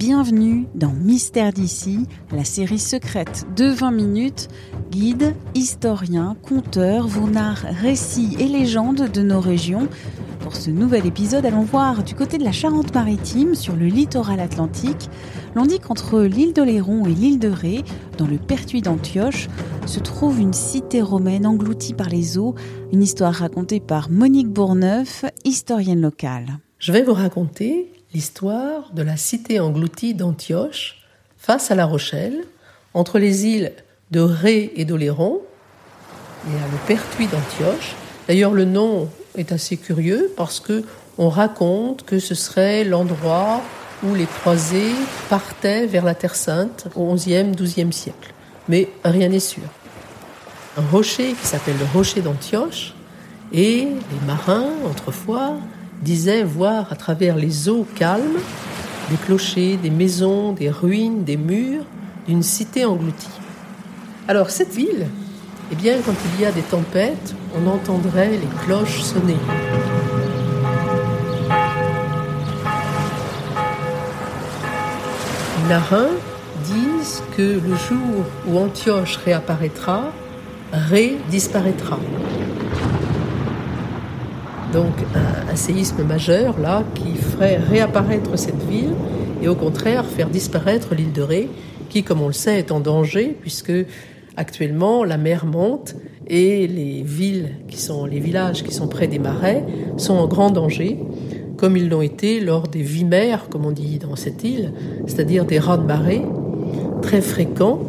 Bienvenue dans Mystère d'ici, la série secrète de 20 minutes. Guide, historien, conteur vous narre récits et légendes de nos régions. Pour ce nouvel épisode, allons voir du côté de la Charente-Maritime, sur le littoral atlantique. L'on dit qu'entre l'île d'Oléron et l'île de Ré, dans le Pertuis d'Antioche, se trouve une cité romaine engloutie par les eaux, une histoire racontée par Monique Bourneuf, historienne locale. Je vais vous raconter l'histoire de la cité engloutie d'Antioche face à La Rochelle, entre les îles de Ré et d'Oléron. Y a le Pertuis d'Antioche. D'ailleurs, le nom est assez curieux parce que on raconte que ce serait l'endroit où les croisés partaient vers la Terre Sainte au XIe, XIIe siècle. Mais rien n'est sûr. Un rocher qui s'appelle le rocher d'Antioche et les marins, autrefois, disaient voir à travers les eaux calmes des clochers, des maisons, des ruines, des murs d'une cité engloutie. Alors cette ville, eh bien, quand il y a des tempêtes, on entendrait les cloches sonner. Les marins disent que le jour où Antioche réapparaîtra, Ré disparaîtra. Donc un, séisme majeur là qui ferait réapparaître cette ville et au contraire faire disparaître l'île de Ré qui, comme on le sait, est en danger puisque actuellement la mer monte et les villes qui sont les villages qui sont près des marais sont en grand danger comme ils l'ont été lors des vimères, comme on dit dans cette île, c'est-à-dire des raz de marée très fréquents.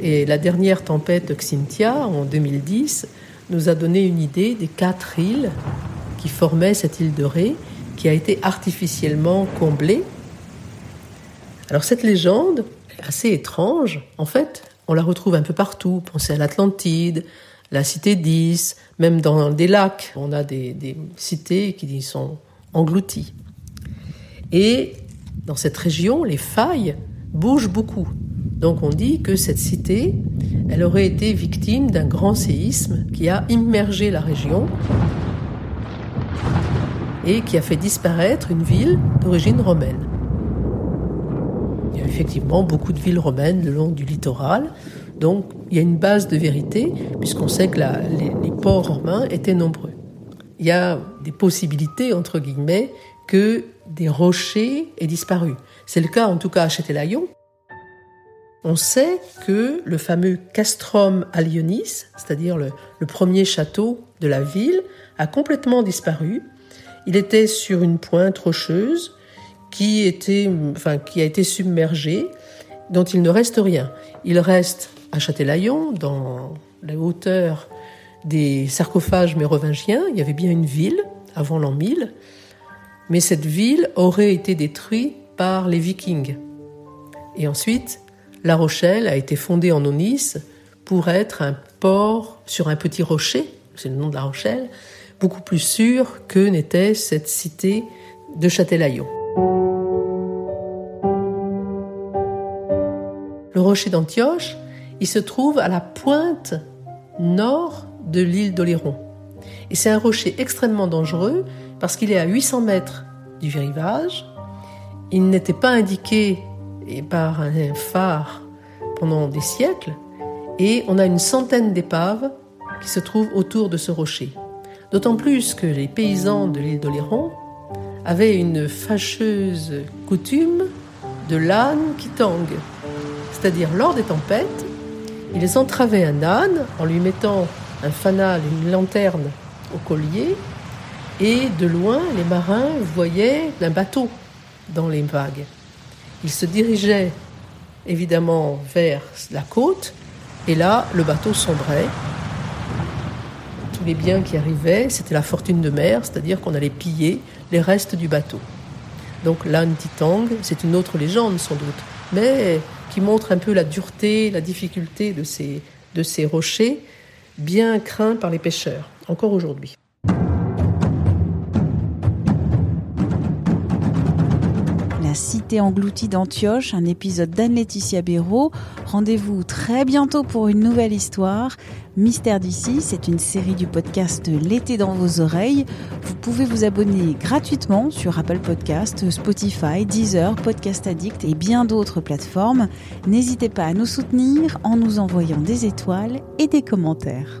Et la dernière tempête Xintia en 2010 nous a donné une idée des quatre îles qui formaient cette île de Ré, qui a été artificiellement comblée. Alors cette légende, assez étrange, en fait, on la retrouve un peu partout. Pensez à l'Atlantide, la cité d'Is, même dans des lacs, on a des, des cités qui sont englouties. Et dans cette région, les failles bougent beaucoup. Donc on dit que cette cité, elle aurait été victime d'un grand séisme qui a immergé la région et qui a fait disparaître une ville d'origine romaine. Il y a effectivement beaucoup de villes romaines le long du littoral, donc il y a une base de vérité, puisqu'on sait que les, ports romains étaient nombreux. Il y a des possibilités, entre guillemets, que des rochers aient disparu. C'est le cas en tout cas à Châtelaillon. On sait que le fameux castrum Alionis, c'est-à-dire le premier château de la ville, a complètement disparu. Il était sur une pointe rocheuse qui, a été submergée, dont il ne reste rien. Il reste à Châtelaillon, dans la hauteur des sarcophages mérovingiens. Il y avait bien une ville avant l'an 1000, mais cette ville aurait été détruite par les Vikings. Et ensuite, La Rochelle a été fondée en Onis pour être un port sur un petit rocher, c'est le nom de La Rochelle, beaucoup plus sûr que n'était cette cité de Châtelaillon. Le rocher d'Antioche, il se trouve à la pointe nord de l'île d'Oléron. Et c'est un rocher extrêmement dangereux parce qu'il est à 800 mètres du rivage. Il n'était pas indiqué par un phare pendant des siècles et on a une centaine d'épaves qui se trouvent autour de ce rocher. D'autant plus que les paysans de l'île d'Oléron avaient une fâcheuse coutume de l'âne qui tangue. C'est-à-dire, lors des tempêtes, ils entravaient un âne en lui mettant un fanal, une lanterne au collier, et de loin, les marins voyaient un bateau dans les vagues. Ils se dirigeaient évidemment vers la côte, et là, le bateau sombrait. Les biens qui arrivaient, c'était la fortune de mer, c'est-à-dire qu'on allait piller les restes du bateau. Donc l'âne Titang, c'est une autre légende sans doute, mais qui montre un peu la dureté, la difficulté de ces, de ces rochers, bien craints par les pêcheurs, encore aujourd'hui. La cité engloutie d'Antioche, un épisode d'Anne-Laetitia Béraud. Rendez-vous très bientôt pour une nouvelle histoire. Mystère d'ici, c'est une série du podcast L'été dans vos oreilles. Vous pouvez vous abonner gratuitement sur Apple Podcast, Spotify, Deezer, Podcast Addict et bien d'autres plateformes. N'hésitez pas à nous soutenir en nous envoyant des étoiles et des commentaires.